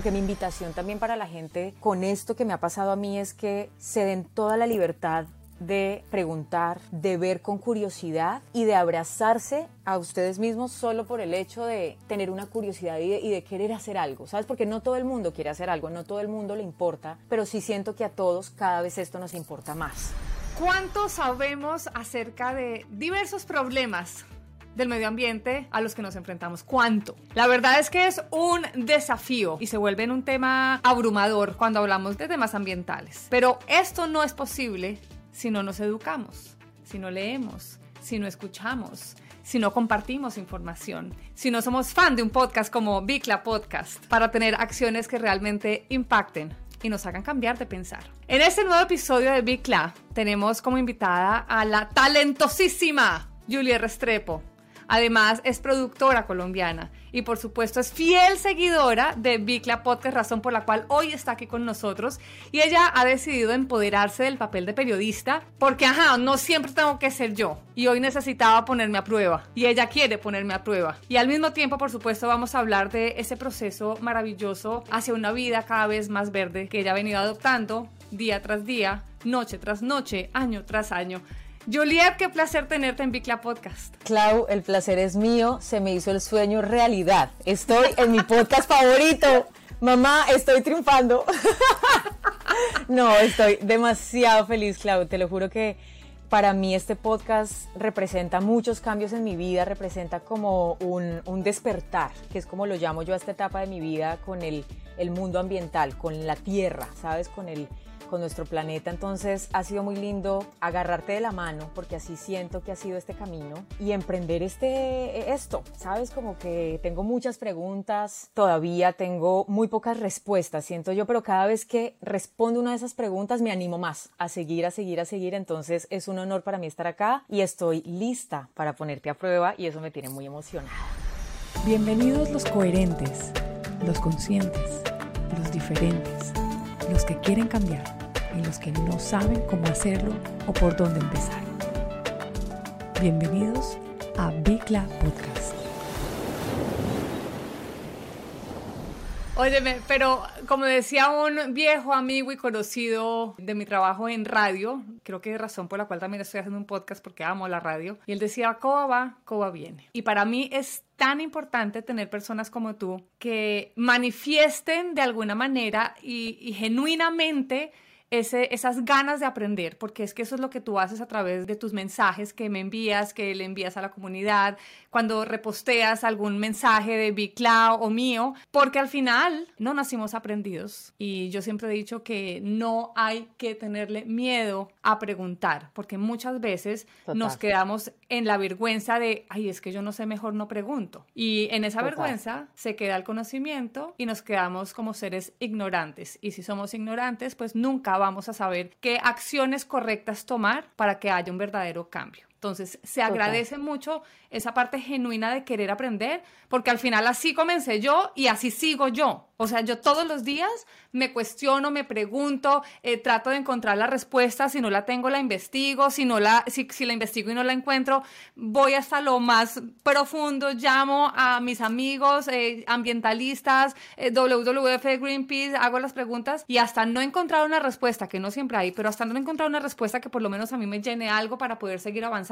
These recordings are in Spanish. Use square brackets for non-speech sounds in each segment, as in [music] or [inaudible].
como que mi invitación también para la gente con esto que me ha pasado a mí es que se den toda la libertad de preguntar, de ver con curiosidad y de abrazarse a ustedes mismos solo por el hecho de tener una curiosidad y de, querer hacer algo, ¿sabes? Porque no todo el mundo quiere hacer algo, no todo el mundo le importa, pero sí siento que a todos cada vez esto nos importa más. ¿Cuánto sabemos acerca de diversos problemas del medio ambiente a los que nos enfrentamos. ¿Cuánto? La verdad es que es un desafío y se vuelve un tema abrumador cuando hablamos de temas ambientales. Pero esto no es posible si no nos educamos, si no leemos, si no escuchamos, si no compartimos información, si no somos fan de un podcast como Bicla Podcast, para tener acciones que realmente impacten y nos hagan cambiar de pensar. En este nuevo episodio de Bicla tenemos como invitada a la talentosísima Julia Restrepo. Además, es productora colombiana y por supuesto es fiel seguidora de Bicla Podcast, razón por la cual hoy está aquí con nosotros. Y ella ha decidido empoderarse del papel de periodista porque, ajá, no siempre tengo que ser yo. Y hoy necesitaba ponerme a prueba. Y ella quiere ponerme a prueba. Y al mismo tiempo, por supuesto, vamos a hablar de ese proceso maravilloso hacia una vida cada vez más verde que ella ha venido adoptando día tras día, noche tras noche, año tras año. Juliet, qué placer tenerte en Bicla Podcast. Clau, el placer es mío. Se me hizo el sueño realidad. Estoy en mi podcast favorito. Mamá, estoy triunfando. [laughs] no, estoy demasiado feliz, Clau. Te lo juro que para mí este podcast representa muchos cambios en mi vida, representa como un, un, despertar, que es como lo llamo yo a esta etapa de mi vida con el, el mundo ambiental, con la tierra, ¿sabes? Con el, con nuestro planeta. Entonces ha sido muy lindo agarrarte de la mano, porque así siento que ha sido este camino y emprender este, esto, ¿sabes? Como que tengo muchas preguntas, todavía tengo muy pocas respuestas, siento yo, pero cada vez que respondo una de esas preguntas me animo más a seguir, a seguir, a seguir. Entonces es un honor para mí estar acá y estoy lista para ponerte a prueba y eso me tiene muy emocionada. Bienvenidos los coherentes, los conscientes, los diferentes, los que quieren cambiar y los que no saben cómo hacerlo o por dónde empezar. Bienvenidos a Bicla Podcast. Óyeme, pero como decía un viejo amigo y conocido de mi trabajo en radio, creo que es razón por la cual también estoy haciendo un podcast porque amo la radio, y él decía, Coba va, Coba viene. Y para mí es tan importante tener personas como tú que manifiesten de alguna manera y, y genuinamente esas ganas de aprender, porque es que eso es lo que tú haces a través de tus mensajes que me envías, que le envías a la comunidad, cuando reposteas algún mensaje de Big Cloud o mío, porque al final no nacimos aprendidos. Y yo siempre he dicho que no hay que tenerle miedo a preguntar, porque muchas veces nos quedamos en la vergüenza de, ay, es que yo no sé, mejor no pregunto. Y en esa vergüenza se queda el conocimiento y nos quedamos como seres ignorantes. Y si somos ignorantes, pues nunca vamos a saber qué acciones correctas tomar para que haya un verdadero cambio. Entonces, se agradece mucho esa parte genuina de querer aprender, porque al final así comencé yo y así sigo yo. O sea, yo todos los días me cuestiono, me pregunto, eh, trato de encontrar la respuesta, si no la tengo la investigo, si, no la, si, la investigo y no la encuentro, voy hasta lo más profundo, llamo a mis amigos eh, ambientalistas, eh, WWF, Greenpeace, hago las preguntas y hasta no encontrar una respuesta, que no siempre hay, pero hasta no encontrar una respuesta que por lo menos a mí me llene algo para poder seguir avanzando,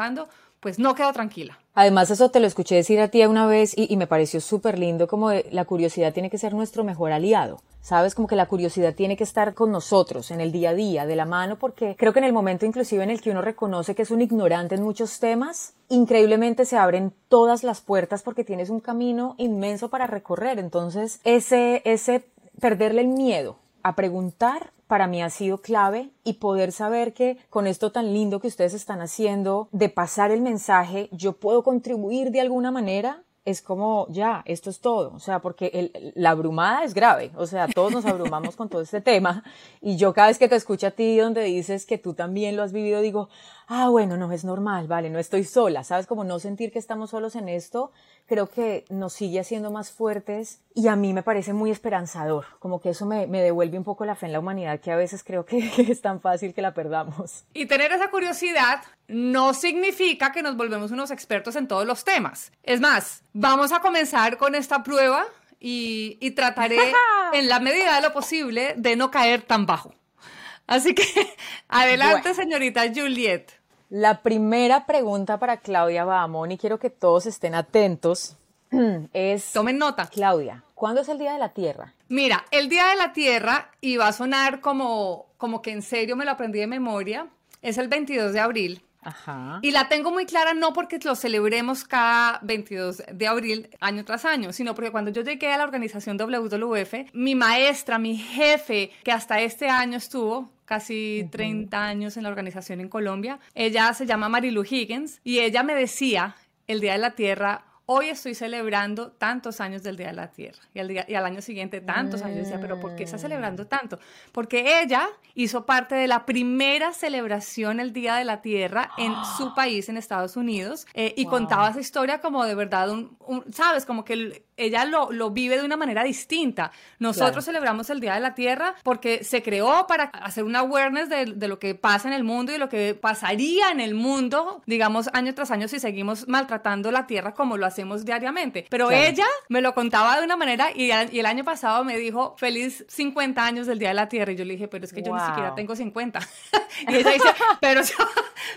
pues no quedo tranquila. Además, eso te lo escuché decir a ti una vez y, me pareció súper lindo, como la curiosidad tiene que ser nuestro mejor aliado. ¿Sabes? Como que la curiosidad tiene que estar con nosotros en el día a día, de la mano, porque creo que en el momento inclusive en el que uno reconoce que es un ignorante en muchos temas, increíblemente se abren todas las puertas porque tienes un camino inmenso para recorrer. Entonces, ese, ese perderle el miedo a preguntar para mí ha sido clave y poder saber que con esto tan lindo que ustedes están haciendo de pasar el mensaje, yo puedo contribuir de alguna manera es como, ya, esto es todo, o sea, porque la abrumada es grave, o sea, todos nos abrumamos con todo este tema. Y yo cada vez que te escucho a ti donde dices que tú también lo has vivido, digo, ah, bueno, no es normal, vale, no estoy sola, ¿sabes? Como no sentir que estamos solos en esto, creo que nos sigue haciendo más fuertes y a mí me parece muy esperanzador, como que eso me, me devuelve un poco la fe en la humanidad que a veces creo que, [laughs] es tan fácil que la perdamos. Y tener esa curiosidad no significa que nos volvemos unos expertos en todos los temas. Es más, vamos a comenzar con esta prueba y, y trataré [laughs] en la medida de lo posible de no caer tan bajo. Así que [laughs] adelante, señorita Juliet. La primera pregunta para Claudia Bahamón, y quiero que todos estén atentos, [clears throat] es... Tomen nota. Claudia, ¿cuándo es el Día de la Tierra? Mira, el Día de la Tierra, y va a sonar como, como que en serio me lo aprendí de memoria, es el 22 de abril. Ajá. Y la tengo muy clara no porque lo celebremos cada 22 de abril año tras año, sino porque cuando yo llegué a la organización WWF, mi maestra, mi jefe, que hasta este año estuvo, casi 30 años en la organización en Colombia. Ella se llama Marilu Higgins y ella me decía el Día de la Tierra, hoy estoy celebrando tantos años del Día de la Tierra. Y al, día, y al año siguiente tantos años. decía, pero ¿por qué está celebrando tanto? Porque ella hizo parte de la primera celebración el Día de la Tierra en su [gasps] país, en Estados Unidos, eh, y contaba esa historia como de verdad, un, ¿sabes? Como que ella lo, lo, vive de una manera distinta. Nosotros celebramos el Día de la Tierra porque se creó para hacer una awareness de, de, lo que pasa en el mundo y lo que pasaría en el mundo, digamos, año tras año si seguimos maltratando la Tierra como lo hacemos diariamente. Pero ella me lo contaba de una manera y, y, el año pasado me dijo, feliz 50 años del Día de la Tierra. Y yo le dije, pero es que yo ni siquiera tengo 50. [laughs] y ella dice, pero yo,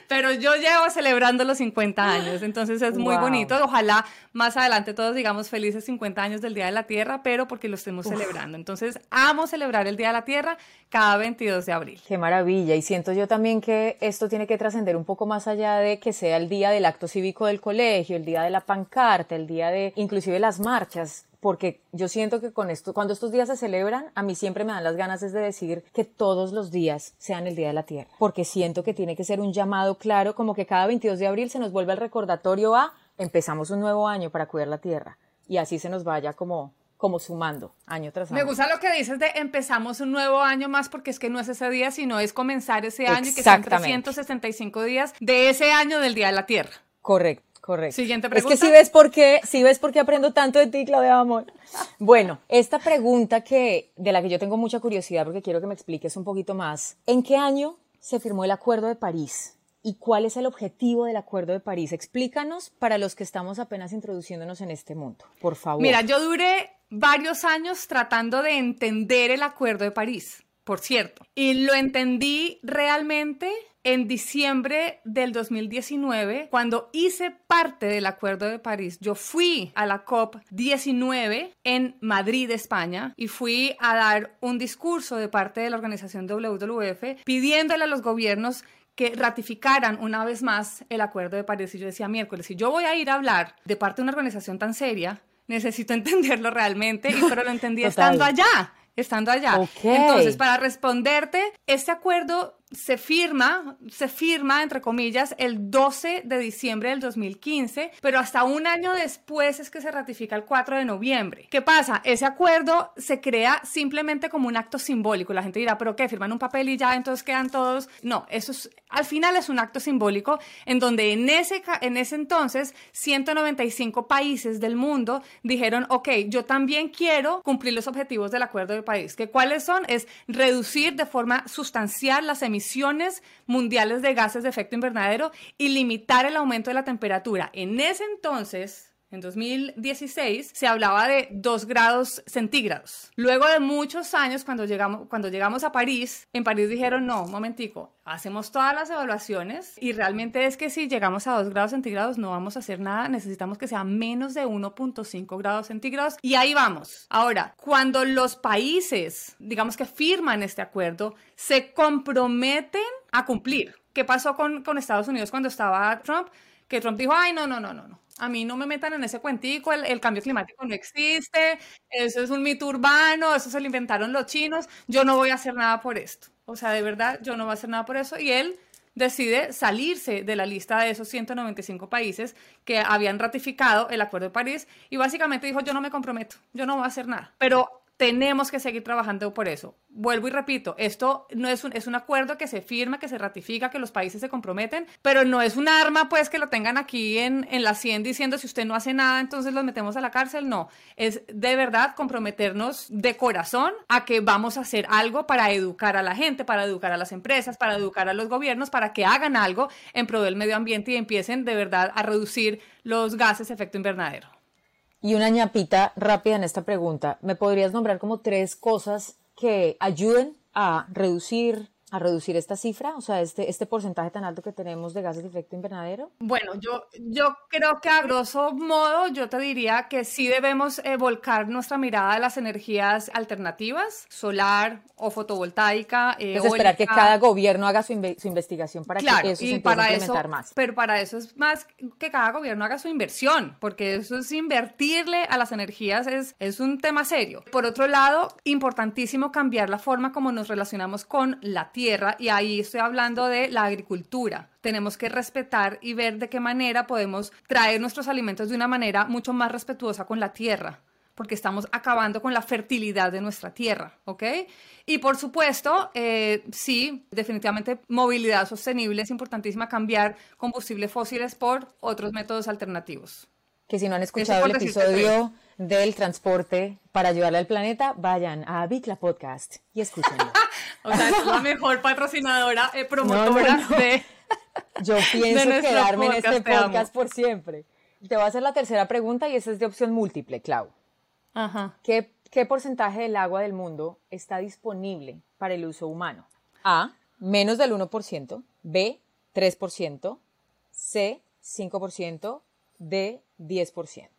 pero yo llevo celebrando los 50 años. Entonces es muy wow. bonito. Ojalá más adelante todos digamos felices 50 años del Día de la Tierra, pero porque lo estemos Uf. celebrando. Entonces, amo celebrar el Día de la Tierra cada 22 de abril. Qué maravilla. Y siento yo también que esto tiene que trascender un poco más allá de que sea el día del acto cívico del colegio, el día de la pancarta, el día de inclusive las marchas porque yo siento que con esto, cuando estos días se celebran, a mí siempre me dan las ganas es de decir que todos los días sean el Día de la Tierra, porque siento que tiene que ser un llamado claro, como que cada 22 de abril se nos vuelve el recordatorio a empezamos un nuevo año para cuidar la Tierra y así se nos vaya como como sumando año tras año. Me gusta lo que dices de empezamos un nuevo año más porque es que no es ese día, sino es comenzar ese año y que son 365 días de ese año del Día de la Tierra. Correcto. Correcto. Siguiente pregunta. Es que si ves por qué, si ves por qué aprendo tanto de ti, Claudia Amor. Bueno, esta pregunta que, de la que yo tengo mucha curiosidad porque quiero que me expliques un poquito más. ¿En qué año se firmó el Acuerdo de París? ¿Y cuál es el objetivo del Acuerdo de París? Explícanos para los que estamos apenas introduciéndonos en este mundo, por favor. Mira, yo duré varios años tratando de entender el Acuerdo de París, por cierto. Y lo entendí realmente en diciembre del 2019, cuando hice parte del Acuerdo de París, yo fui a la COP19 en Madrid, España, y fui a dar un discurso de parte de la organización WWF pidiéndole a los gobiernos que ratificaran una vez más el Acuerdo de París. Y yo decía, miércoles, si yo voy a ir a hablar de parte de una organización tan seria, necesito [laughs] entenderlo realmente, y pero lo entendí [laughs] estando allá estando allá. Okay. Entonces, para responderte, este acuerdo se firma, se firma, entre comillas, el 12 de diciembre del 2015, pero hasta un año después es que se ratifica el 4 de noviembre. ¿Qué pasa? Ese acuerdo se crea simplemente como un acto simbólico. La gente dirá, ¿pero qué? ¿Firman un papel y ya entonces quedan todos? No, eso es, al final es un acto simbólico en donde en ese, en ese entonces 195 países del mundo dijeron, ok, yo también quiero cumplir los objetivos del Acuerdo de París. ¿Que ¿Cuáles son? Es reducir de forma sustancial las emisiones mundiales de gases de efecto invernadero y limitar el aumento de la temperatura. En ese entonces, en 2016 se hablaba de 2 grados centígrados. Luego de muchos años, cuando llegamos, cuando llegamos a París, en París dijeron, no, un momentico, hacemos todas las evaluaciones y realmente es que si llegamos a 2 grados centígrados no vamos a hacer nada, necesitamos que sea menos de 1.5 grados centígrados y ahí vamos. Ahora, cuando los países, digamos que firman este acuerdo, se comprometen a cumplir. ¿Qué pasó con, con Estados Unidos cuando estaba Trump? Que Trump dijo, ay, no, no, no, no, no a mí no me metan en ese cuentico, el, el, cambio climático no existe, eso es un mito urbano, eso se lo inventaron los chinos, yo no voy a hacer nada por esto. O sea, de verdad, yo no voy a hacer nada por eso. Y él decide salirse de la lista de esos 195 países que habían ratificado el Acuerdo de París y básicamente dijo, yo no me comprometo, yo no voy a hacer nada. Pero tenemos que seguir trabajando por eso. Vuelvo y repito, esto no es un, es un acuerdo que se firma, que se ratifica, que los países se comprometen, pero no es un arma pues que lo tengan aquí en, en la 100 diciendo si usted no hace nada, entonces los metemos a la cárcel. No, es de verdad comprometernos de corazón a que vamos a hacer algo para educar a la gente, para educar a las empresas, para educar a los gobiernos, para que hagan algo en pro del medio ambiente y empiecen de verdad a reducir los gases de efecto invernadero. Y una ñapita rápida en esta pregunta. ¿Me podrías nombrar como tres cosas que ayuden a reducir a reducir esta cifra, o sea, este, este porcentaje tan alto que tenemos de gases de efecto invernadero? Bueno, yo, yo creo que a grosso modo yo te diría que sí debemos eh, volcar nuestra mirada a las energías alternativas, solar o fotovoltaica. Eh, es esperar que cada gobierno haga su, investigación para que eso se empiece a implementar más. Pero para eso es más que cada gobierno haga su inversión, porque eso es invertirle a las energías, es, es un tema serio. Por otro lado, importantísimo cambiar la forma como nos relacionamos con la tierra tierra y ahí estoy hablando de la agricultura. Tenemos que respetar y ver de qué manera podemos traer nuestros alimentos de una manera mucho más respetuosa con la tierra porque estamos acabando con la fertilidad de nuestra tierra, ¿ok? Y por supuesto, eh, sí, definitivamente movilidad sostenible es importantísima, cambiar combustibles fósiles por otros métodos alternativos. Que si no han escuchado el episodio del transporte para ayudarle al planeta, vayan a Bicla Podcast y escúchenlo. [laughs] o sea, es la mejor patrocinadora, eh, promotora de. Yo pienso quedarme en este podcast por siempre. Te voy a hacer la tercera pregunta y esa es de opción múltiple, Clau. Ajá. ¿Qué, ¿Qué porcentaje del agua del mundo está disponible para el uso humano? A. Menos del 1%. B. 3%. C. 5%. D. 10%.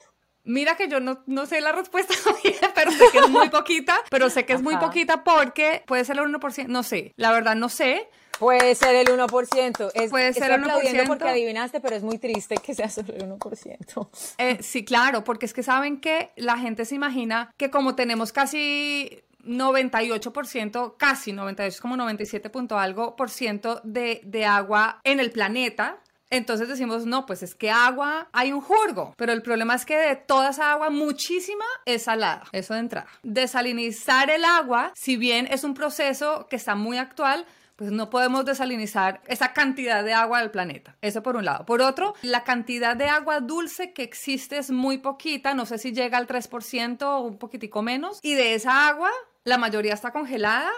Mira que yo no, no sé la respuesta, [laughs] pero sé que es muy [laughs] poquita, pero sé que es muy poquita porque puede ser el 1%, no sé, la verdad no sé. Puede ser el 1%. Es, puede ser el 1%. porque adivinaste, pero es muy triste que sea solo el 1%. Eh, sí, claro, porque es que saben que la gente se imagina que como tenemos casi 98%, casi 98, como 97 punto algo por ciento de, de agua en el planeta, entonces decimos, no, pues es que agua hay un jurgo, pero el problema es que de toda esa agua, muchísima es salada, eso de entrada. Desalinizar el agua, si bien es un proceso que está muy actual, pues no podemos desalinizar esa cantidad de agua del planeta. Eso por un lado. Por otro, la cantidad de agua dulce que existe es muy poquita, no sé si llega al 3% o un poquitico menos, y de esa agua, la mayoría está congelada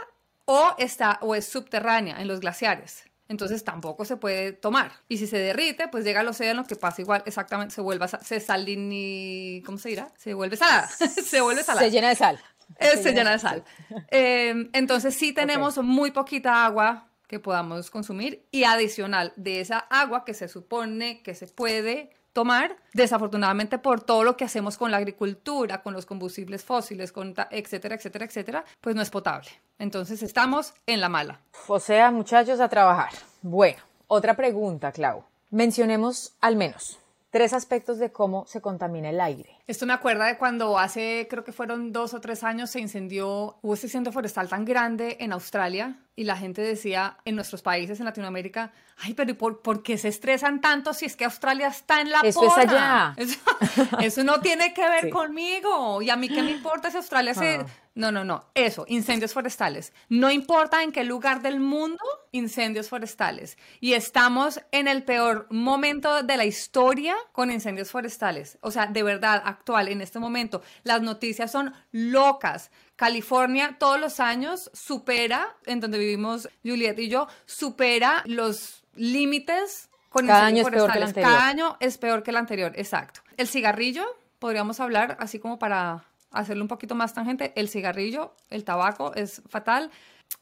o está o es subterránea en los glaciares entonces tampoco se puede tomar. Y si se derrite, pues llega al océano, que pasa igual, exactamente, se vuelve, se salini, ¿cómo se dirá? Se vuelve salada, [laughs] se vuelve salada. Se llena de sal. Eh, se, llena de sal. [laughs] Em, entonces sí tenemos muy poquita agua que podamos consumir y adicional de esa agua que se supone que se puede tomar, desafortunadamente por todo lo que hacemos con la agricultura, con los combustibles fósiles, con etcétera, etcétera, etcétera, pues no es potable. Entonces estamos en la mala. O sea, muchachos, a trabajar. Bueno, otra pregunta, Clau. Mencionemos al menos tres aspectos de cómo se contamina el aire. Esto me acuerda de cuando hace, creo que fueron dos o tres años, se incendió, hubo ese incendio forestal tan grande en Australia y la gente decía en nuestros países, en Latinoamérica, ay, pero ¿por, ¿por qué se estresan tanto si es que Australia está en la Eso es allá. [laughs] Eso, no tiene que ver conmigo. Y a mí qué me importa si Australia se... Ah. No, no, no. Eso, incendios forestales. No importa en qué lugar del mundo, incendios forestales. Y estamos en el peor momento de la historia con incendios forestales. O sea, de verdad, actual, en este momento, las noticias son locas. California todos los años supera, en donde vivimos Juliet y yo, supera los límites con Cada año es peor que el anterior. Cada año es peor que el anterior, exacto. El cigarrillo, podríamos hablar así como para hacerlo un poquito más tangente, el cigarrillo, el tabaco es fatal.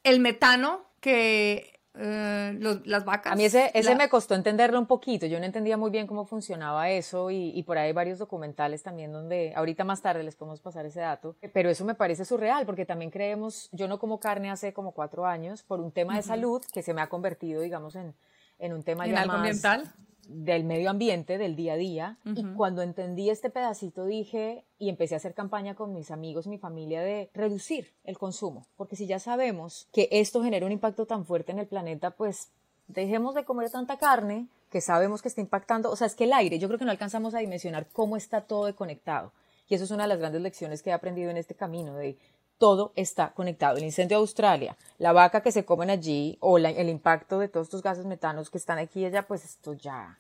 El metano, que eh, las vacas. A mí ese, ese me costó entenderlo un poquito, yo no entendía muy bien cómo funcionaba eso y, y, por ahí hay varios documentales también donde ahorita más tarde les podemos pasar ese dato, pero eso me parece surreal porque también creemos, yo no como carne hace como cuatro años por un tema de salud que se me ha convertido digamos en, en un tema ya más, ambiental del medio ambiente, del día a día. Y cuando entendí este pedacito dije, y empecé a hacer campaña con mis amigos, mi familia, de reducir el consumo. Porque si ya sabemos que esto genera un impacto tan fuerte en el planeta, pues dejemos de comer tanta carne que sabemos que está impactando. O sea, es que el aire, yo creo que no alcanzamos a dimensionar cómo está todo conectado. Y eso es una de las grandes lecciones que he aprendido en este camino, de todo está conectado. El incendio de Australia, la vaca que se comen allí o el impacto de todos estos gases metanos que están aquí y allá, pues esto ya,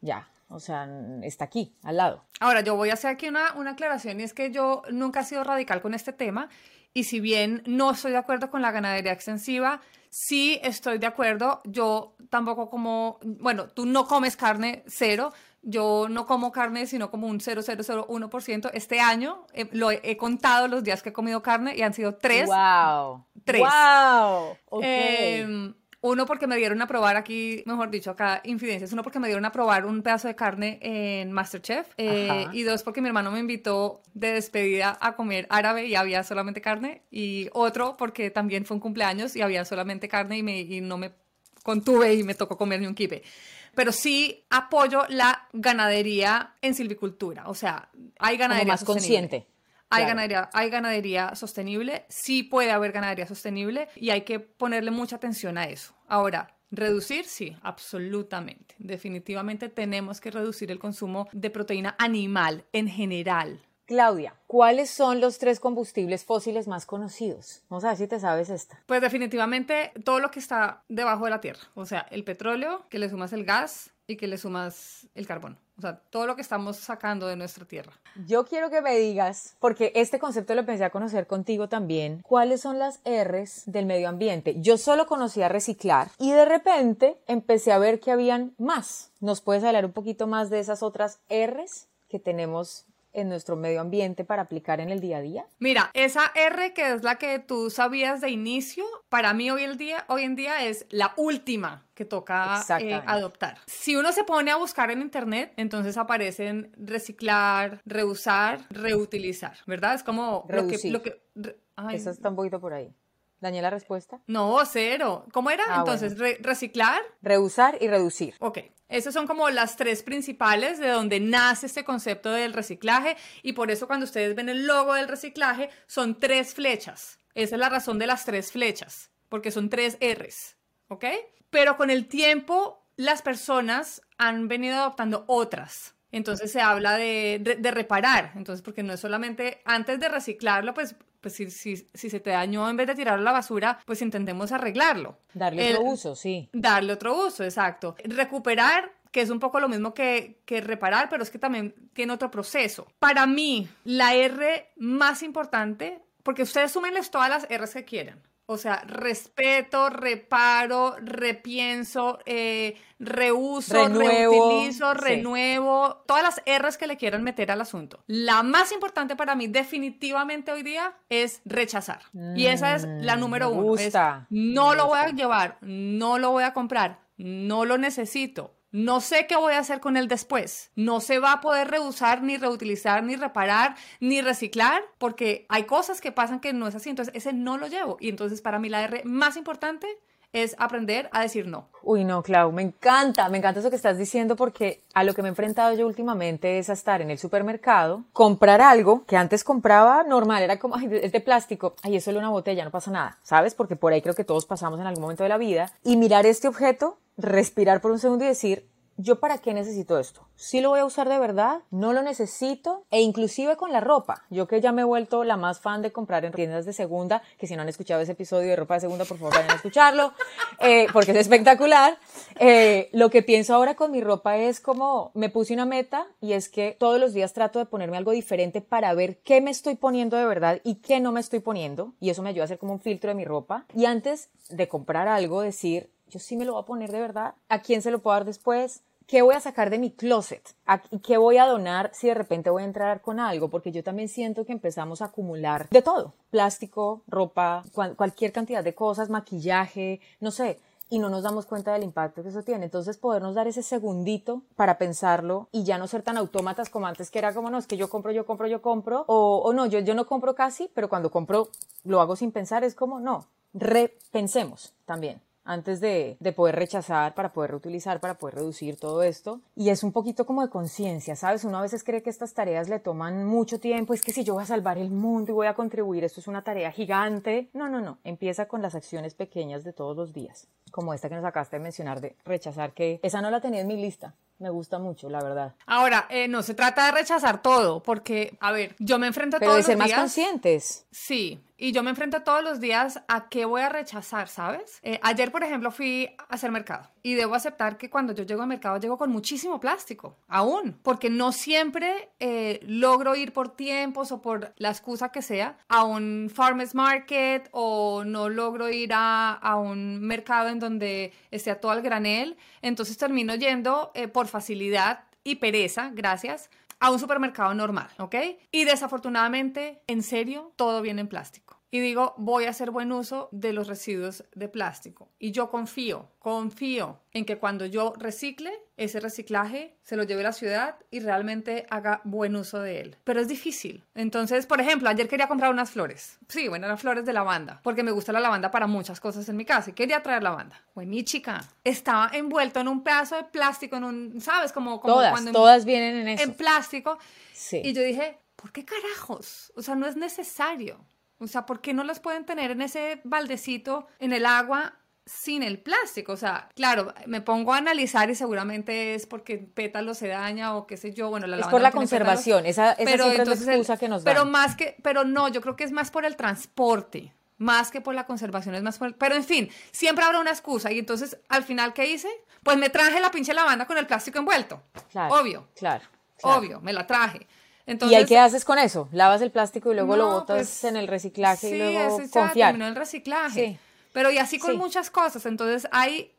ya, o sea, está aquí, al lado. Ahora, yo voy a hacer aquí una, una aclaración y es que yo nunca he sido radical con este tema y si bien no estoy de acuerdo con la ganadería extensiva, sí estoy de acuerdo. Yo tampoco como, bueno, tú no comes carne cero, yo no como carne, sino como un 0,001%. Este año eh, lo he, he contado los días que he comido carne y han sido tres. ¡Wow! Tres. ¡Wow! Ok. Eh, uno porque me dieron a probar aquí, mejor dicho, acá infidencias. Uno porque me dieron a probar un pedazo de carne en Masterchef. eh, y dos porque mi hermano me invitó de despedida a comer árabe y había solamente carne. Y otro porque también fue un cumpleaños y había solamente carne y, me, y no me contuve y me tocó comerme un kibe. Pero sí apoyo la ganadería en silvicultura. O sea, hay Como ganadería más sostenible. consciente. Hay, Claro. ganadería, hay ganadería sostenible, sí puede haber ganadería sostenible y hay que ponerle mucha atención a eso. Ahora, reducir, sí, absolutamente. Definitivamente tenemos que reducir el consumo de proteína animal en general. Claudia, ¿cuáles son los tres combustibles fósiles más conocidos? Vamos a ver si te sabes esta. Pues definitivamente todo lo que está debajo de la tierra, o sea, el petróleo, que le sumas el gas y que le sumas el carbón. O sea, todo lo que estamos sacando de nuestra tierra. Yo quiero que me digas, porque este concepto lo empecé a conocer contigo también, ¿cuáles son las R's del medio ambiente? Yo solo conocía reciclar y de repente empecé a ver que habían más. ¿Nos puedes hablar un poquito más de esas otras R's que tenemos en nuestro medio ambiente para aplicar en el día a día? Mira, esa R que es la que tú sabías de inicio, para mí hoy, el día, hoy en día es la última que toca eh, adoptar. Si uno se pone a buscar en internet, entonces aparecen reciclar, reusar, reutilizar, ¿verdad? Es como lo que... Reducir. Lo que re- ay, Esa está un poquito por ahí. ¿Dañé la respuesta? no, cero. ¿Cómo era? Ah, entonces, re- reciclar, Reusar y reducir. Ok, esas son como las tres principales de donde nace este concepto del reciclaje y por eso cuando ustedes ven el logo del reciclaje son tres flechas. Esa es la razón de las tres flechas, porque son tres R's, ¿ok? Pero con el tiempo las personas han venido adoptando otras. Entonces se habla de, de- de reparar, entonces porque no es solamente antes de reciclarlo, pues, pues si, si- si se te dañó en vez de tirarlo a la basura, pues intentemos arreglarlo. Darle El- otro uso, sí. Darle otro uso, exacto. Recuperar, que es un poco lo mismo que, que reparar, pero es que también tiene otro proceso. Para mí, la R más importante, porque ustedes súmenles todas las R's que quieran. O sea, respeto, reparo, repienso, eh, reuso, Renuevo, reutilizo, sí. renuevo, todas las R's que le quieran meter al asunto. La más importante para mí definitivamente hoy día es rechazar. y esa es la Mm, número me uno. es, gusta, no lo voy a llevar, no lo voy a comprar, no lo necesito. No sé qué voy a hacer con él después. No se va a poder reusar, ni reutilizar, ni reparar, ni reciclar, porque hay cosas que pasan que no es así. Entonces, ese no lo llevo. Y entonces, para mí, la R más importante es aprender a decir no. Uy, no, Clau, me encanta, me encanta eso que estás diciendo porque a lo que me he enfrentado yo últimamente es a estar en el supermercado, comprar algo que antes compraba normal, era como, ay, es de plástico, ay, es solo una botella, no pasa nada, ¿sabes? Porque por ahí creo que todos pasamos en algún momento de la vida y mirar este objeto, respirar por un segundo y decir, ¿yo para qué necesito esto? ¿Sí lo voy a usar de verdad? ¿No lo necesito? E inclusive con la ropa. Yo que ya me he vuelto la más fan de comprar en tiendas de segunda, que si no han escuchado ese episodio de ropa de segunda, por favor vayan a escucharlo, [laughs] eh, porque es espectacular. Eh, lo que pienso ahora con mi ropa es como me puse una meta y es que todos los días trato de ponerme algo diferente para ver qué me estoy poniendo de verdad y qué no me estoy poniendo. Y eso me ayuda a hacer como un filtro de mi ropa. Y antes de comprar algo, decir, yo sí me lo voy a poner de verdad. ¿A quién se lo puedo dar después? ¿Qué voy a sacar de mi closet? ¿A- ¿Y qué voy a donar si de repente voy a entrar con algo? Porque yo también siento que empezamos a acumular de todo. Plástico, ropa, cual- cualquier cantidad de cosas, maquillaje, no sé. Y no nos damos cuenta del impacto que eso tiene. Entonces, podernos dar ese segundito para pensarlo y ya no ser tan autómatas como antes, que era como, no, es que yo compro, yo compro, yo compro. O, o no, yo, yo no compro casi, pero cuando compro lo hago sin pensar. Es como, no, repensemos también antes de, de poder rechazar, para poder reutilizar, para poder reducir todo esto. Y es un poquito como de conciencia, ¿sabes? Uno a veces cree que estas tareas le toman mucho tiempo, es que si yo voy a salvar el mundo y voy a contribuir, esto es una tarea gigante. No, no, no, empieza con las acciones pequeñas de todos los días, como esta que nos acabaste de mencionar de rechazar, que esa no la tenía en mi lista. Me gusta mucho, la verdad. Ahora, eh, no se trata de rechazar todo, porque, a ver, yo me enfrento Pero todos de ser los más días. conscientes. Sí, y yo me enfrento todos los días a qué voy a rechazar, ¿sabes? Eh, ayer, por ejemplo, fui a hacer mercado y debo aceptar que cuando yo llego al mercado llego con muchísimo plástico, aún, porque no siempre eh, logro ir por tiempos o por la excusa que sea a un farmers market o no logro ir a, a un mercado en donde esté todo al granel, entonces termino yendo eh, por facilidad y pereza, gracias, a un supermercado normal, ¿ok? Y desafortunadamente, en serio, todo viene en plástico y digo, voy a hacer buen uso de los residuos de plástico. Y yo confío, confío en que cuando yo recicle, ese reciclaje se lo lleve a la ciudad y realmente haga buen uso de él. Pero es difícil. Entonces, por ejemplo, ayer quería comprar unas flores. Sí, bueno, las flores de lavanda, porque me gusta la lavanda para muchas cosas en mi casa y quería traer lavanda. Bueno, mi chica estaba envuelto en un pedazo de plástico, en un, ¿sabes? Como, como todas, cuando todas vienen en eso. En plástico. Sí. Y yo dije, ¿por qué carajos? O sea, no es necesario. O sea, ¿por qué no las pueden tener en ese baldecito, en el agua, sin el plástico? O sea, claro, me pongo a analizar y seguramente es porque el pétalo se daña o qué sé yo. Bueno, la es por la conservación, esa, esa pero es la excusa que nos dan. Pero más que, pero no, yo creo que es más por el transporte más que por la conservación, es más por... Pero en fin, siempre habrá una excusa. Y entonces, al final, ¿qué hice? Pues me traje la pinche lavanda con el plástico envuelto. Claro, Obvio. Claro. Obvio, me la traje. ¿Y ahí qué haces con eso? ¿Lavas el plástico y luego lo botas pues, en el reciclaje y luego eso confiar? el reciclaje. Pero y así con muchas cosas. Entonces hay,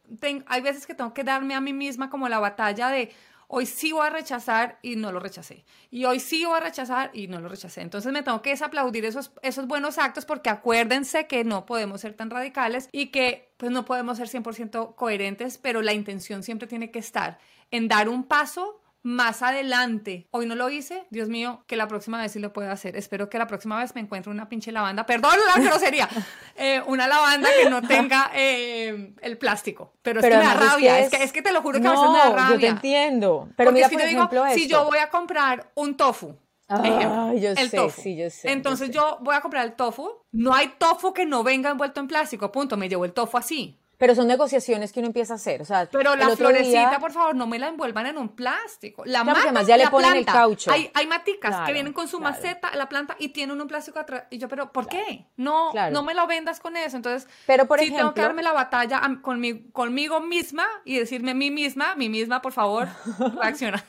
hay veces que tengo que darme a mí misma como la batalla de hoy sí voy a rechazar y no lo rechacé. Y hoy sí voy a rechazar y no lo rechacé. Entonces me tengo que desaplaudir esos, esos buenos actos porque acuérdense que no podemos ser tan radicales y que pues no podemos ser 100% coherentes, pero la intención siempre tiene que estar en dar un paso más adelante. Hoy no lo hice, Dios mío, que la próxima vez sí lo pueda hacer. Espero que la próxima vez me encuentre una pinche lavanda, perdón la grosería, [laughs] eh, una lavanda que no tenga eh, el plástico. Pero es que me da rabia, es... que, es... que, te lo juro que a veces me da rabia. yo te entiendo. Pero mira, por ejemplo, si yo voy a comprar un tofu, Ah, yo el sé, tofu. Sí, yo sé, Entonces yo, voy a comprar el tofu. No hay tofu que no venga envuelto en plástico. Punto. Me llevo el tofu así. Pero son negociaciones que uno empieza a hacer. O sea, pero la florecita, por favor, no me la envuelvan en un plástico. La claro, además ya le ponen el caucho. Hay, hay maticas que vienen con su maceta, la planta, y tienen un plástico atrás. Y yo, pero ¿por qué? No, no me lo vendas con eso. Entonces, pero por sí ejemplo, tengo que darme la batalla conmigo, conmigo misma y decirme a mí misma, mí misma, por favor, [laughs] reacciona.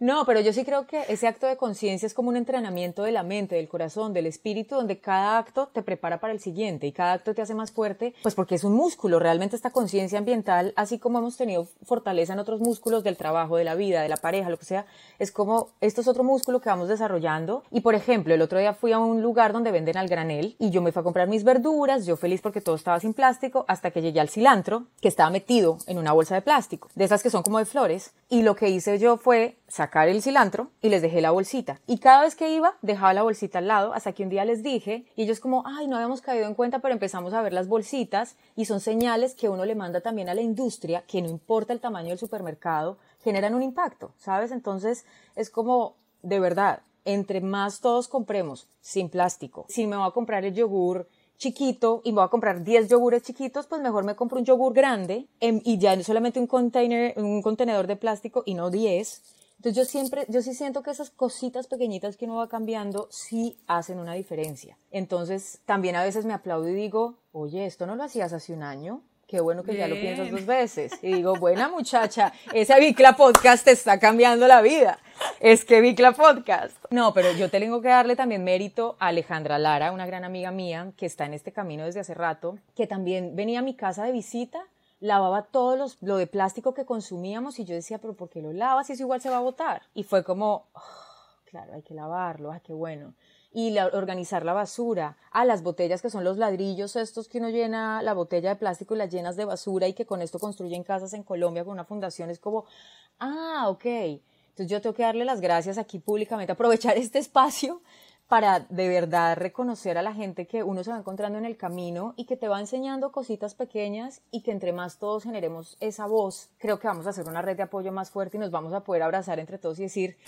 No, pero yo sí creo que ese acto de conciencia es como un entrenamiento de la mente, del corazón, del espíritu, donde cada acto te prepara para el siguiente y cada acto te hace más fuerte, pues porque es un músculo. Realmente esta conciencia ambiental, así como hemos tenido fortaleza en otros músculos del trabajo, de la vida, de la pareja, lo que sea, es como esto es otro músculo que vamos desarrollando. Y por ejemplo, el otro día fui a un lugar donde venden al granel y yo me fui a comprar mis verduras, yo feliz porque todo estaba sin plástico, hasta que llegué al cilantro, que estaba metido en una bolsa de plástico, de esas que son como de flores. Y lo que hice yo fue sacar el cilantro y les dejé la bolsita. Y cada vez que iba, dejaba la bolsita al lado, hasta que un día les dije, y ellos como, ay, no habíamos caído en cuenta, pero empezamos a ver las bolsitas y son señales que uno le manda también a la industria, que no importa el tamaño del supermercado, generan un impacto, ¿sabes? Entonces es como, de verdad, entre más todos compremos sin plástico, si me voy a comprar el yogur chiquito y me voy a comprar 10 yogures chiquitos, pues mejor me compro un yogur grande em, y ya solamente un container, un contenedor de plástico y no 10 entonces yo siempre, yo sí siento que esas cositas pequeñitas que uno va cambiando sí hacen una diferencia. Entonces también a veces me aplaudo y digo, oye, esto no lo hacías hace un año. Qué bueno que ya lo piensas dos veces. Y digo, buena muchacha, ese Vicla Podcast te está cambiando la vida. Es que Vicla Podcast. No, pero yo tengo que darle también mérito a Alejandra Lara, una gran amiga mía que está en este camino desde hace rato, que también venía a mi casa de visita lavaba todo los, lo de plástico que consumíamos y yo decía, pero ¿por qué lo lavas eso igual se va a botar? Y fue como, oh, claro, hay que lavarlo, ah, qué bueno. Y organizar la basura. Ah, las botellas que son los ladrillos estos que uno llena la botella de plástico y las llenas de basura y que con esto construyen casas en Colombia con una fundación. Es como, ah, ok. Entonces yo tengo que darle las gracias aquí públicamente, aprovechar este espacio para de verdad reconocer a la gente que uno se va encontrando en el camino y que te va enseñando cositas pequeñas y que entre más todos generemos esa voz, creo que vamos a hacer una red de apoyo más fuerte y nos vamos a poder abrazar entre todos y decir,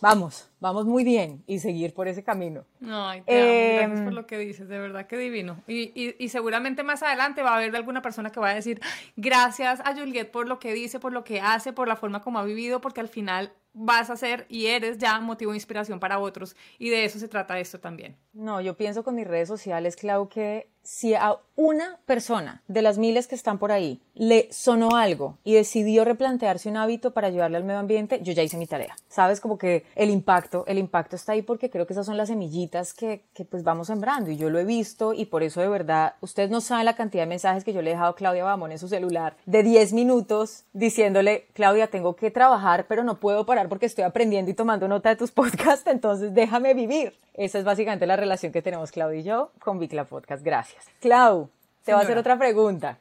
vamos, vamos muy bien y seguir por ese camino. Ay, te gracias por em, lo que dices, de verdad que divino. Y, y, y, seguramente más adelante va a haber alguna persona que va a decir, gracias a Juliet por lo que dice, por lo que hace, por la forma como ha vivido, porque al final vas a ser y eres ya motivo de inspiración para otros y de eso se trata esto también. No, yo pienso con mis redes sociales, Clau, que si a una persona de las miles que están por ahí le sonó algo y decidió replantearse un hábito para ayudarle al medio ambiente, yo ya hice mi tarea. Sabes, como que el impacto impacto, el impacto está ahí porque creo que esas son las semillitas que, que pues vamos sembrando y yo lo he visto y por eso de verdad, ustedes no saben la cantidad de mensajes que yo le he dejado a Claudia Bamón en su celular de 10 minutos diciéndole, Claudia, tengo que trabajar, pero no puedo parar porque estoy aprendiendo y tomando nota de tus [laughs] podcasts, entonces déjame vivir. Esa es básicamente la relación que tenemos Claudia y yo con Vicla Podcast. Gracias. Clau, te voy a hacer otra pregunta.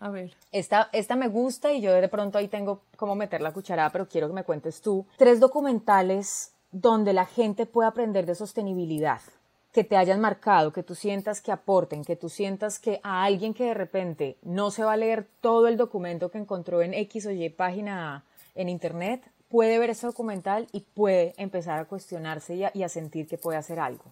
A ver. Esta, esta me gusta y yo de pronto ahí tengo cómo meter la cucharada, pero quiero que me cuentes tú. Tres documentales donde la gente pueda aprender de sostenibilidad, que te hayan marcado, que tú sientas que aporten, que tú sientas que a alguien que de repente no se va a leer todo el documento que encontró en X o Y página en Internet, puede ver ese documental y puede empezar a cuestionarse y a, y a sentir que puede hacer algo,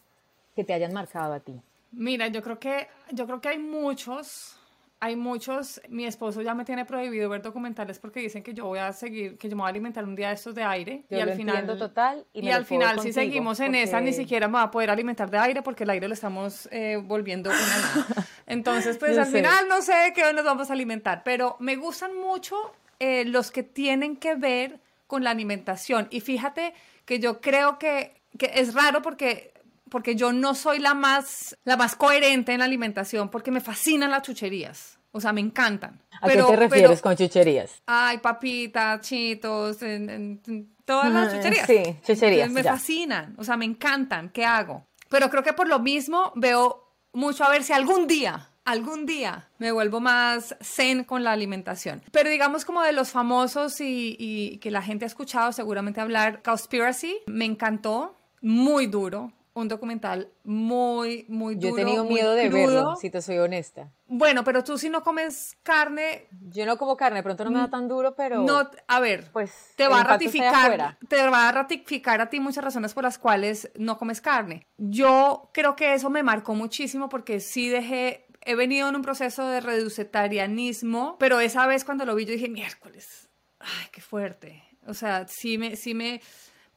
que te hayan marcado a ti. Mira, yo creo que, yo creo que hay muchos hay muchos, mi esposo ya me tiene prohibido ver documentales porque dicen que yo voy a seguir, que yo me voy a alimentar un día de estos de aire. Yo y lo al final, total y, y al final si seguimos en esa ni siquiera me va a poder alimentar de aire porque el aire lo estamos eh, volviendo una nada. [laughs] Entonces pues al final no sé de qué nos vamos a alimentar, pero me gustan mucho eh, los que tienen que ver con la alimentación y fíjate que yo creo que, que es raro porque porque yo no soy la más, la más coherente en la alimentación, porque me fascinan las chucherías. O sea, me encantan. ¿A qué te refieres con chucherías? Ay, papitas, chitos, en, todas las chucherías. Sí, chucherías. me fascinan, o sea, me encantan. ¿Qué hago? Pero creo que por lo mismo veo mucho a ver si algún día, algún día me vuelvo más zen con la alimentación. Pero digamos como de los famosos y, y que la gente ha escuchado seguramente hablar, Conspiracy, me encantó, muy duro, un documental muy, muy duro. Yo he tenido miedo de verlo, si te soy honesta. Bueno, pero tú si no comes carne. Yo no como carne, pronto no me da tan duro, pero. No, a ver, pues te va a ratificar. Te va a ratificar a ti muchas razones por las cuales no comes carne. Yo creo que eso me marcó muchísimo porque sí dejé. He venido en un proceso de reducetarianismo, pero esa vez cuando lo vi yo dije, miércoles, ay, qué fuerte. O sea, sí me, sí me,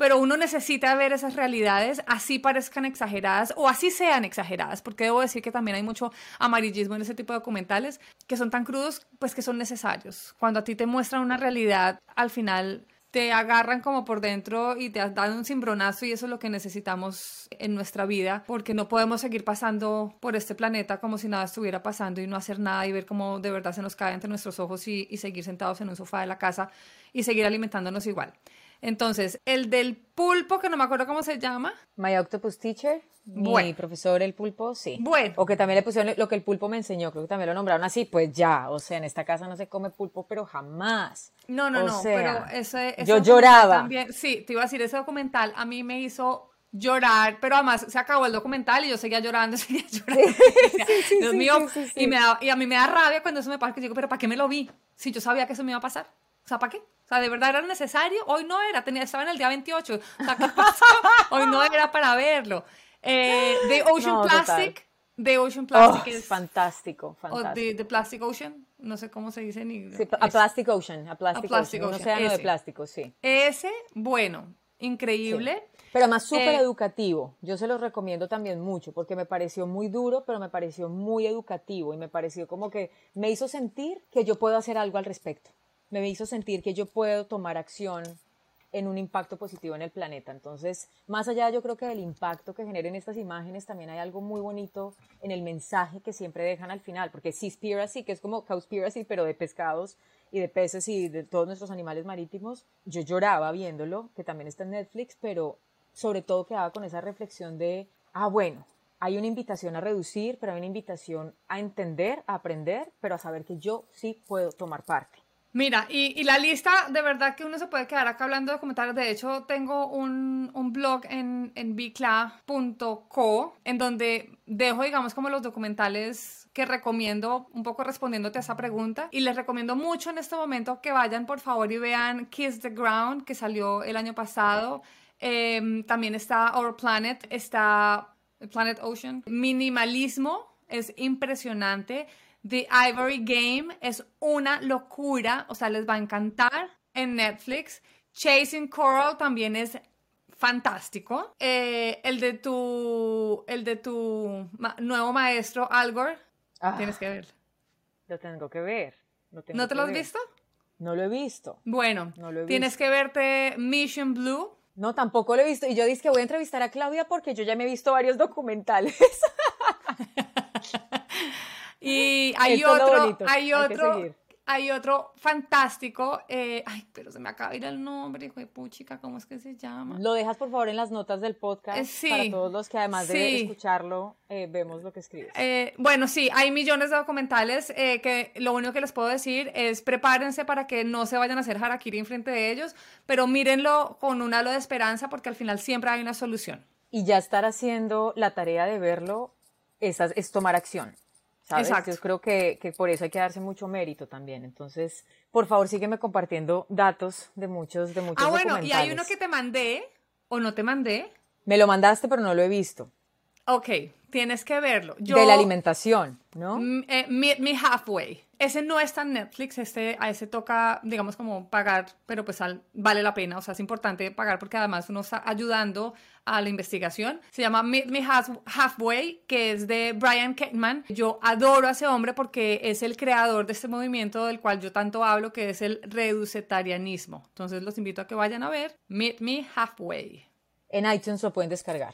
pero uno necesita ver esas realidades, así parezcan exageradas o así sean exageradas, porque debo decir que también hay mucho amarillismo en ese tipo de documentales que son tan crudos, pues que son necesarios. Cuando a ti te muestran una realidad, al final te agarran como por dentro y te dan un cimbronazo y eso es lo que necesitamos en nuestra vida porque no podemos seguir pasando por este planeta como si nada estuviera pasando y no hacer nada y ver cómo de verdad se nos cae entre nuestros ojos y seguir sentados en un sofá de la casa y seguir alimentándonos igual. Entonces, el del pulpo, que no me acuerdo cómo se llama. My Octopus Teacher. Mi profesor el pulpo, sí. Bueno. O que también le pusieron lo que el pulpo me enseñó, creo que también lo nombraron así, pues ya, o sea, en esta casa no se come pulpo, pero jamás. No, no, no, pero ese, Yo lloraba. También, sí, te iba a decir, ese documental a mí me hizo llorar, pero además se acabó el documental y yo seguía llorando, [laughs] seguía llorando. Dios mío, y, me y a mí me da rabia cuando eso me pasa, que digo, pero ¿para qué me lo vi? Si yo sabía que eso me iba a pasar. O sea, ¿para qué? O sea, ¿de verdad era necesario? Hoy no era, tenía, estaba en el día 28. O sea, ¿qué pasó? [laughs] Hoy no era para verlo. Eh, The Ocean Plastic. The Ocean Plastic oh, es fantástico, fantástico. O the, the, Plastic Ocean, no sé cómo se dice inglés. Sí, a Plastic Ocean, a Plastic, Ocean, un océano de plástico, sí. Ese, bueno, increíble. Sí. Pero más súper eh, educativo. Yo se los recomiendo también mucho porque me pareció muy duro, pero me pareció muy educativo y me pareció como que me hizo sentir que yo puedo hacer algo al respecto me hizo sentir que yo puedo tomar acción en un impacto positivo en el planeta. Entonces, más allá yo creo que del impacto que generen estas imágenes, también hay algo muy bonito en el mensaje que siempre dejan al final, porque Seaspiracy, que es como Cowspiracy, pero de pescados y de peces y de todos nuestros animales marítimos, yo lloraba viéndolo, que también está en Netflix, pero sobre todo quedaba con esa reflexión de, ah, bueno, hay una invitación a reducir, pero hay una invitación a entender, a aprender, pero a saber que yo sí puedo tomar parte. Mira, y, la lista, de verdad que uno se puede quedar acá hablando de comentarios. De hecho, tengo un, blog en, en bicla.co en donde dejo, digamos, como los documentales que recomiendo, un poco respondiéndote a esa pregunta. Y les recomiendo mucho en este momento que vayan, por favor, y vean Kiss the Ground, que salió el año pasado. Em, también está Our Planet, está Planet Ocean. Minimalismo es impresionante. The Ivory Game es una locura, o sea, les va a encantar en Netflix. Chasing Coral también es fantástico. Eh, el de tu, el de tu nuevo maestro, Algor, ah. tienes que ver. Lo tengo que ver. ¿No te lo has visto? No lo he visto. Bueno, tienes que verte Mission Blue No, tampoco lo he visto. Y yo dije que voy a entrevistar a Claudia porque yo ya me he visto varios documentales. [laughs] y [laughs] hay otro, hay otro, hay otro fantástico, eh, ay, pero se me acaba de ir el nombre, hijo de puchica, ¿cómo es que se llama? Lo dejas por favor en las notas del podcast Eh, sí, para todos los que además de escucharlo eh, vemos lo que escribes. Eh, bueno, sí, hay millones de documentales eh, que lo único que les puedo decir es prepárense para que no se vayan a hacer harakiri enfrente de ellos, pero mírenlo con un halo de esperanza porque al final siempre hay una solución. Y ya estar haciendo la tarea de verlo es, es tomar acción. ¿Sabes? Exacto. Yo creo que, que por eso hay que darse mucho mérito también. Entonces, por favor, sígueme compartiendo datos de muchos, de muchos Ah, bueno, y hay uno que te mandé o no te mandé. Me lo mandaste, pero no lo he visto. Ok, tienes que verlo. Yo, De la alimentación, ¿no? Mm, eh, Meet Me Halfway. Ese no está en Netflix, este, a ese toca, digamos, como pagar, pero pues al- vale la pena, o sea, es importante pagar porque además uno está ayudando a la investigación. Se llama Meet Me Half- Halfway, que es de Brian Kettman. Yo adoro a ese hombre porque es el creador de este movimiento del cual yo tanto hablo, que es el reducetarianismo. Entonces los invito a que vayan a ver Meet Me Halfway. En iTunes lo pueden descargar.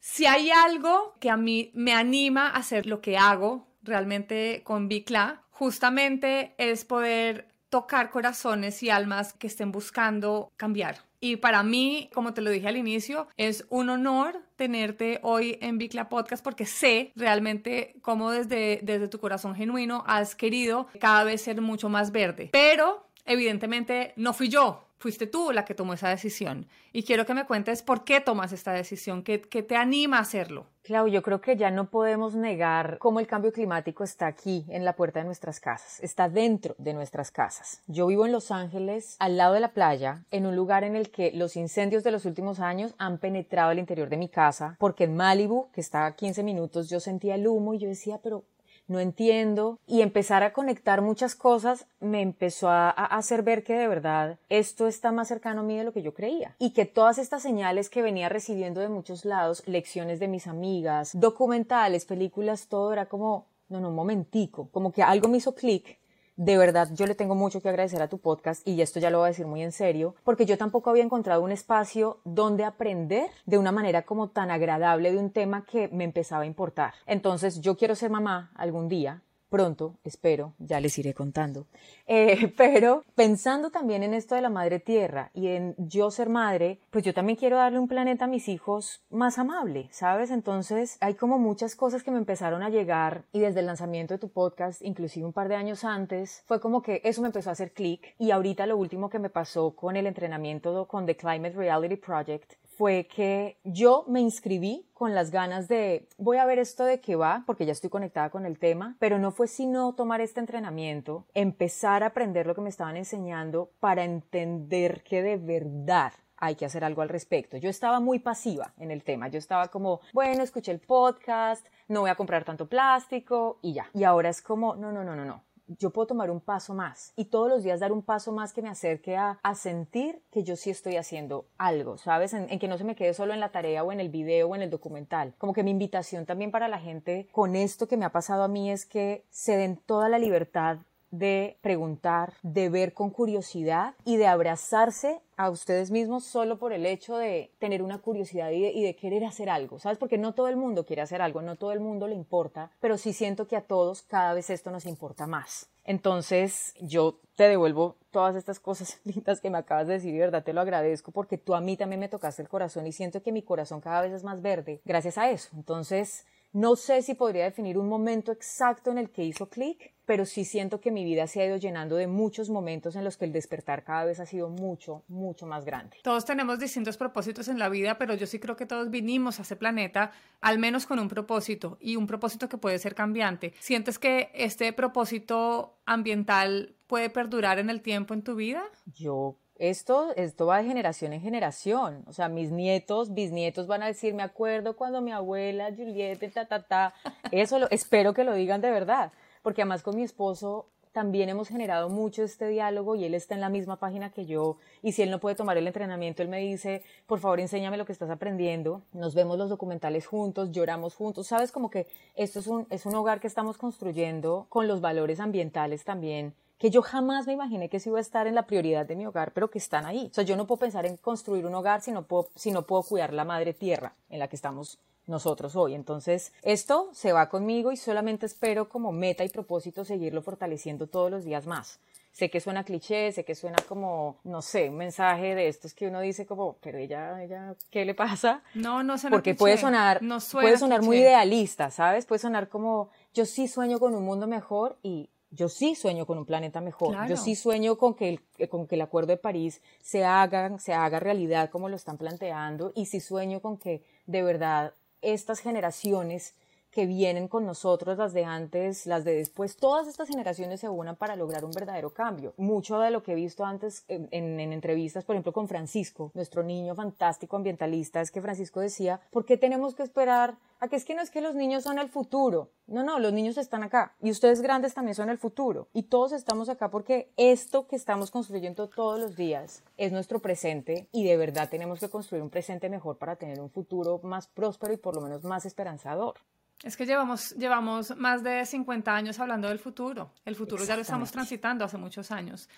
Si hay algo que a mí me anima a hacer lo que hago realmente con Bicla, justamente es poder tocar corazones y almas que estén buscando cambiar. Y para mí, como te lo dije al inicio, es un honor tenerte hoy en Bicla Podcast porque sé realmente cómo desde, desde tu corazón genuino has querido cada vez ser mucho más verde. Pero evidentemente no fui yo, fuiste tú la que tomó esa decisión. Y quiero que me cuentes por qué tomas esta decisión, qué, te anima a hacerlo. Clau, yo creo que ya no podemos negar cómo el cambio climático está aquí, en la puerta de nuestras casas, está dentro de nuestras casas. Yo vivo en Los Ángeles, al lado de la playa, en un lugar en el que los incendios de los últimos años han penetrado el interior de mi casa, porque en Malibu, que está a 15 minutos, yo sentía el humo y yo decía, pero no entiendo y empezar a conectar muchas cosas me empezó a, hacer ver que de verdad esto está más cercano a mí de lo que yo creía y que todas estas señales que venía recibiendo de muchos lados, lecciones de mis amigas, documentales, películas, todo era como, no, no, un momentico, como que algo me hizo clic de verdad yo le tengo mucho que agradecer a tu podcast y esto ya lo voy a decir muy en serio, porque yo tampoco había encontrado un espacio donde aprender de una manera como tan agradable de un tema que me empezaba a importar. Entonces yo quiero ser mamá algún día. Pronto, espero, ya les iré contando. Eh, [laughs] pero pensando también en esto de la madre tierra y en yo ser madre, pues yo también quiero darle un planeta a mis hijos más amable, ¿sabes? Entonces hay como muchas cosas que me empezaron a llegar y desde el lanzamiento de tu podcast, inclusive un par de años antes, fue como que eso me empezó a hacer clic y ahorita lo último que me pasó con el entrenamiento con The Climate Reality Project fue que yo me inscribí con las ganas de voy a ver esto de qué va, porque ya estoy conectada con el tema, pero no fue sino tomar este entrenamiento, empezar a aprender lo que me estaban enseñando para entender que de verdad hay que hacer algo al respecto. Yo estaba muy pasiva en el tema, yo estaba como, bueno, escuché el podcast, no voy a comprar tanto plástico y ya. Y ahora es como, no, no, no, no, no yo puedo tomar un paso más y todos los días dar un paso más que me acerque a, a sentir que yo sí estoy haciendo algo, ¿sabes? En, en, que no se me quede solo en la tarea o en el video o en el documental. Como que mi invitación también para la gente con esto que me ha pasado a mí es que se den toda la libertad de preguntar, de ver con curiosidad y de abrazarse a ustedes mismos solo por el hecho de tener una curiosidad y de, querer hacer algo, ¿sabes? Porque no todo el mundo quiere hacer algo, no todo el mundo le importa, pero sí siento que a todos cada vez esto nos importa más. Entonces yo te devuelvo todas estas cosas [laughs] lindas que me acabas de decir de verdad te lo agradezco porque tú a mí también me tocaste el corazón y siento que mi corazón cada vez es más verde gracias a eso. Entonces no sé si podría definir un momento exacto en el que hizo clic, pero sí siento que mi vida se ha ido llenando de muchos momentos en los que el despertar cada vez ha sido mucho, mucho más grande. Todos tenemos distintos propósitos en la vida, pero yo sí creo que todos vinimos a ese planeta al menos con un propósito y un propósito que puede ser cambiante. ¿Sientes que este propósito ambiental puede perdurar en el tiempo en tu vida? Yo esto, esto va de generación en generación. O sea, mis nietos, bisnietos van a decir, me acuerdo cuando mi abuela Juliette, ta, ta, ta. Eso lo, espero que lo digan de verdad. Porque además con mi esposo también hemos generado mucho este diálogo y él está en la misma página que yo. Y si él no puede tomar el entrenamiento, él me dice, por favor, enséñame lo que estás aprendiendo. Nos vemos los documentales juntos, lloramos juntos. Sabes, como que esto es un, es un hogar que estamos construyendo con los valores ambientales también que yo jamás me imaginé que se iba a estar en la prioridad de mi hogar, pero que están ahí. O sea, yo no puedo pensar en construir un hogar si no puedo, si no puedo cuidar la madre tierra en la que estamos nosotros hoy. Entonces, esto se va conmigo y solamente espero como meta y propósito seguirlo fortaleciendo todos los días más. Sé que suena cliché, sé que suena como, no sé, un mensaje de estos que uno dice como, pero ella, ella, ¿qué le pasa? No, no suena Porque puede sonar, no suena puede sonar muy cliché. idealista, ¿sabes? Puede sonar como, yo sí sueño con un mundo mejor y yo sí sueño con un planeta mejor. Claro. Yo sí sueño con que, el, con que el Acuerdo de París se haga, se haga realidad como lo están planteando y sí sueño con que de verdad estas generaciones que vienen con nosotros, las de antes, las de después, todas estas generaciones se unan para lograr un verdadero cambio. Mucho de lo que he visto antes en, en, en, entrevistas, por ejemplo, con Francisco, nuestro niño fantástico ambientalista, es que Francisco decía, ¿por qué tenemos que esperar a que es que no es que los niños son el futuro? No, no, los niños están acá y ustedes grandes también son el futuro y todos estamos acá porque esto que estamos construyendo todos los días es nuestro presente y de verdad tenemos que construir un presente mejor para tener un futuro más próspero y por lo menos más esperanzador. Es que llevamos, llevamos más de 50 años hablando del futuro. El futuro ya lo estamos transitando hace muchos años.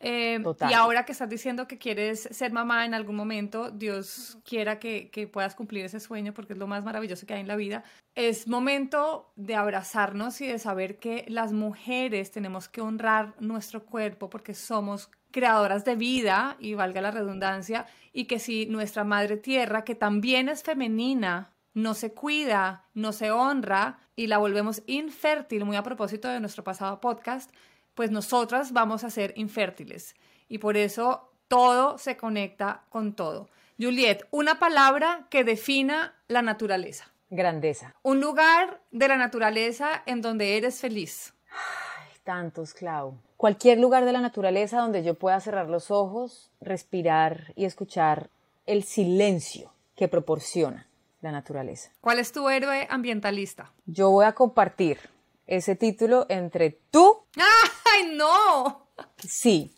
Eh, y ahora que estás diciendo que quieres ser mamá en algún momento, Dios quiera que, que, puedas cumplir ese sueño porque es lo más maravilloso que hay en la vida, es momento de abrazarnos y de saber que las mujeres tenemos que honrar nuestro cuerpo porque somos creadoras de vida, y valga la redundancia, y que si nuestra madre tierra, que también es femenina, no se cuida, no se honra y la volvemos infértil, muy a propósito de nuestro pasado podcast, pues nosotras vamos a ser infértiles. Y por eso todo se conecta con todo. Juliet, una palabra que defina la naturaleza. Grandeza. Un lugar de la naturaleza en donde eres feliz. Ay, tantos, Clau. Cualquier lugar de la naturaleza donde yo pueda cerrar los ojos, respirar y escuchar el silencio que proporciona la naturaleza. ¿Cuál es tu héroe ambientalista? Yo voy a compartir ese título entre tú. [laughs] ¡Ay, no! Sí.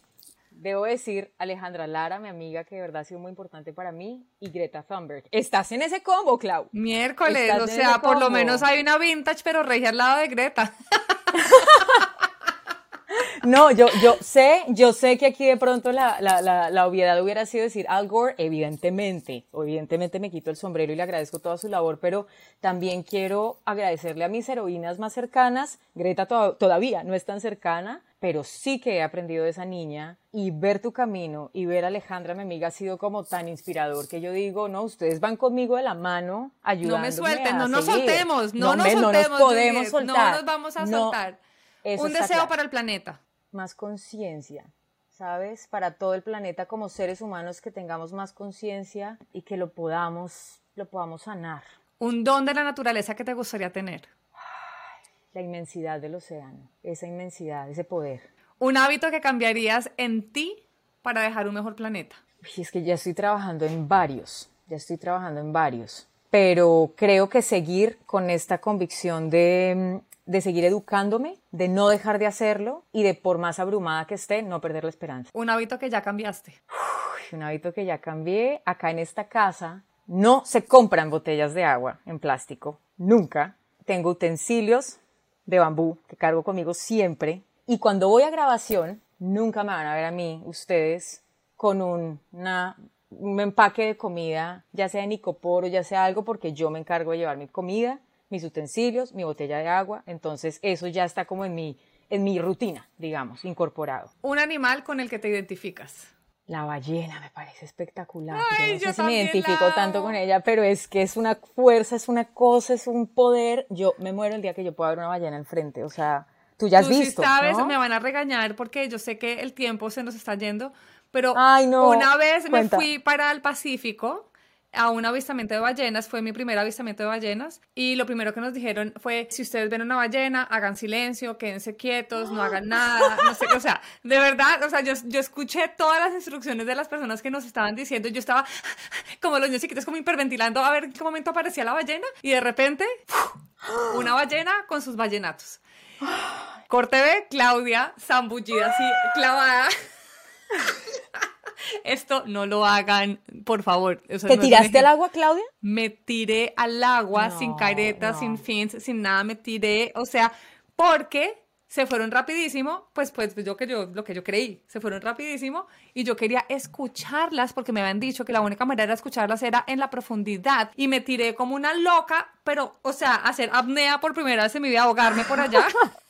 Debo decir Alejandra Lara, mi amiga, que de verdad ha sido muy importante para mí, y Greta Thunberg. Estás en ese combo, Clau. Miércoles, o sea, por lo menos hay una vintage, pero regia al lado de Greta. [laughs] No, yo, yo sé, yo sé que aquí de pronto la, la, la, la, obviedad hubiera sido decir Al Gore, evidentemente, evidentemente me quito el sombrero y le agradezco toda su labor, pero también quiero agradecerle a mis heroínas más cercanas, Greta to todavía no es tan cercana, pero sí que he aprendido de esa niña y ver tu camino y ver a Alejandra, mi amiga, ha sido como tan inspirador que yo digo, no, ustedes van conmigo de la mano ayudándome No me suelten, no nos soltemos, no, no nos me, soltemos, no nos podemos Juliet, soltar. No nos vamos a No, soltar. Un deseo claro. para el planeta. Más conciencia, ¿sabes? Para todo el planeta como seres humanos que tengamos más conciencia y que lo podamos, lo podamos sanar. Un don de la naturaleza que te gustaría tener. La inmensidad del océano, esa inmensidad, ese poder. Un hábito que cambiarías en ti para dejar un mejor planeta. Y es que ya estoy trabajando en varios, ya estoy trabajando en varios, pero creo que seguir con esta convicción de, de seguir educándome, de no dejar de hacerlo y de por más abrumada que esté, no perder la esperanza. Un hábito que ya cambiaste. Un hábito que ya cambié. Acá en esta casa no se compran botellas de agua en plástico, nunca. Tengo utensilios de bambú que cargo conmigo siempre. Y cuando voy a grabación, nunca me van a ver a mí, ustedes, con un, una, un empaque de comida, ya sea en icopor o ya sea algo, porque yo me encargo de llevar mi comida, mis utensilios, mi botella de agua. Entonces eso ya está como en mi, en mi rutina, digamos, incorporado. Un animal con el que te identificas. La ballena me parece espectacular. Ay, yo no yo sé si me identifico la tanto con ella, pero es que es una fuerza, es una cosa, es un poder. Yo me muero el día que yo pueda ver una ballena enfrente. O sea, tú ya has Tú sí visto. sabes, ¿no? me van a regañar porque yo sé que el tiempo se nos está yendo, pero Ay, no, una vez cuenta. me fui para el Pacífico a un avistamiento de ballenas, fue mi primer avistamiento de ballenas, y lo primero que nos dijeron fue, si ustedes ven una ballena, hagan silencio, quédense quietos, no hagan nada, no sé, o sea, de verdad, o sea, yo, yo escuché todas las instrucciones de las personas que nos estaban diciendo, yo estaba como los niños chiquitos, como hiperventilando a ver en qué momento aparecía la ballena, y de repente, una ballena con sus ballenatos. Corte B, Claudia, zambullida así, clavada. [laughs] Esto no lo hagan, por favor. O sea, ¿Te no tiraste al agua, Claudia? Me tiré al agua No, sin caretas, no. sin fins, sin nada, me tiré, o sea, porque se fueron rapidísimo, pues pues yo que yo lo que yo creí, se fueron rapidísimo y yo quería escucharlas porque me habían dicho que la única manera de escucharlas era en la profundidad y me tiré como una loca, pero o sea, hacer apnea por primera vez en mi vida, ahogarme por allá. [laughs]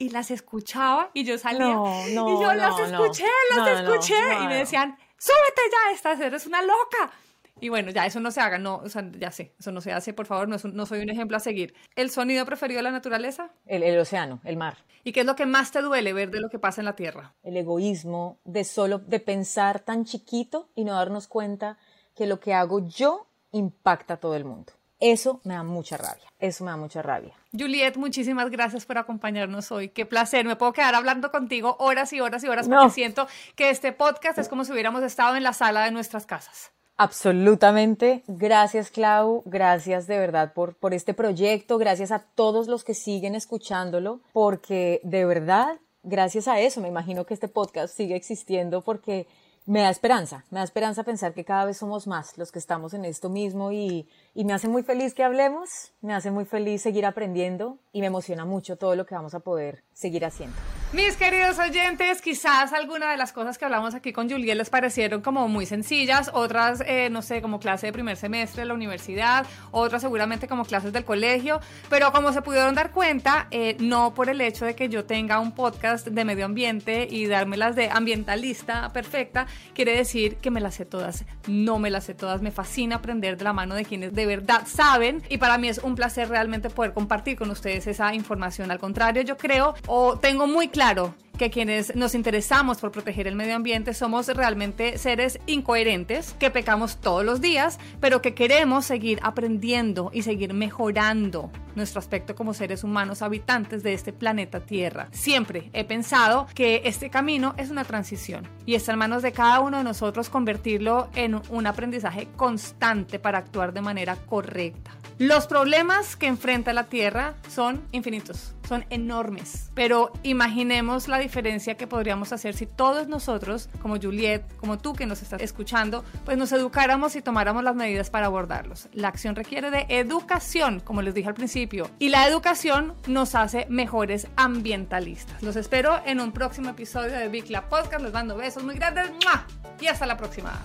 y las escuchaba y yo salía y yo las escuché, las escuché y me decían, "Súbete ya, esta eres una loca." Y bueno, ya eso no se haga, no, o sea, ya sé, eso no se hace, por favor, no, no soy un ejemplo a seguir. ¿El sonido preferido de la naturaleza? El, el, océano, el mar. ¿Y qué es lo que más te duele ver de lo que pasa en la Tierra? El egoísmo de solo, de pensar tan chiquito y no darnos cuenta que lo que hago yo impacta a todo el mundo. Eso me da mucha rabia, eso me da mucha rabia. Juliet, muchísimas gracias por acompañarnos hoy. Qué placer, me puedo quedar hablando contigo horas y horas y horas porque siento que este podcast es como si hubiéramos estado en la sala de nuestras casas. Absolutamente. Gracias, Clau. Gracias de verdad por, por este proyecto. Gracias a todos los que siguen escuchándolo, porque de verdad, gracias a eso, me imagino que este podcast sigue existiendo porque me da esperanza. Me da esperanza pensar que cada vez somos más los que estamos en esto mismo y, y me hace muy feliz que hablemos. Me hace muy feliz seguir aprendiendo y me emociona mucho todo lo que vamos a poder seguir haciendo. Mis queridos oyentes, quizás alguna de las cosas que hablamos aquí con Juliet les parecieron como muy sencillas, otras, eh, no sé, como clase de primer semestre de la universidad, otras seguramente como clases del colegio, pero como se pudieron dar cuenta, eh, no por el hecho de que yo tenga un podcast de medio ambiente y dármelas de ambientalista perfecta, quiere decir que me las sé todas. No me las sé todas, me fascina aprender de la mano de quienes de verdad saben y para mí es un placer realmente poder compartir con ustedes esa información. Al contrario, yo creo o tengo muy claro que quienes nos interesamos por proteger el medio ambiente somos realmente seres incoherentes, que pecamos todos los días, pero que queremos seguir aprendiendo y seguir mejorando nuestro aspecto como seres humanos habitantes de este planeta Tierra. Siempre he pensado que este camino es una transición y está en manos de cada uno de nosotros convertirlo en un aprendizaje constante para actuar de manera correcta. Los problemas que enfrenta la Tierra son infinitos, son enormes, pero imaginemos la diferencia que podríamos hacer si todos nosotros, como Juliet, como tú que nos estás escuchando, pues nos educáramos y tomáramos las medidas para abordarlos. La acción requiere de educación, como les dije al principio, y la educación nos hace mejores ambientalistas. Los espero en un próximo episodio de Bicla Podcast. Les mando besos muy grandes y hasta la próxima.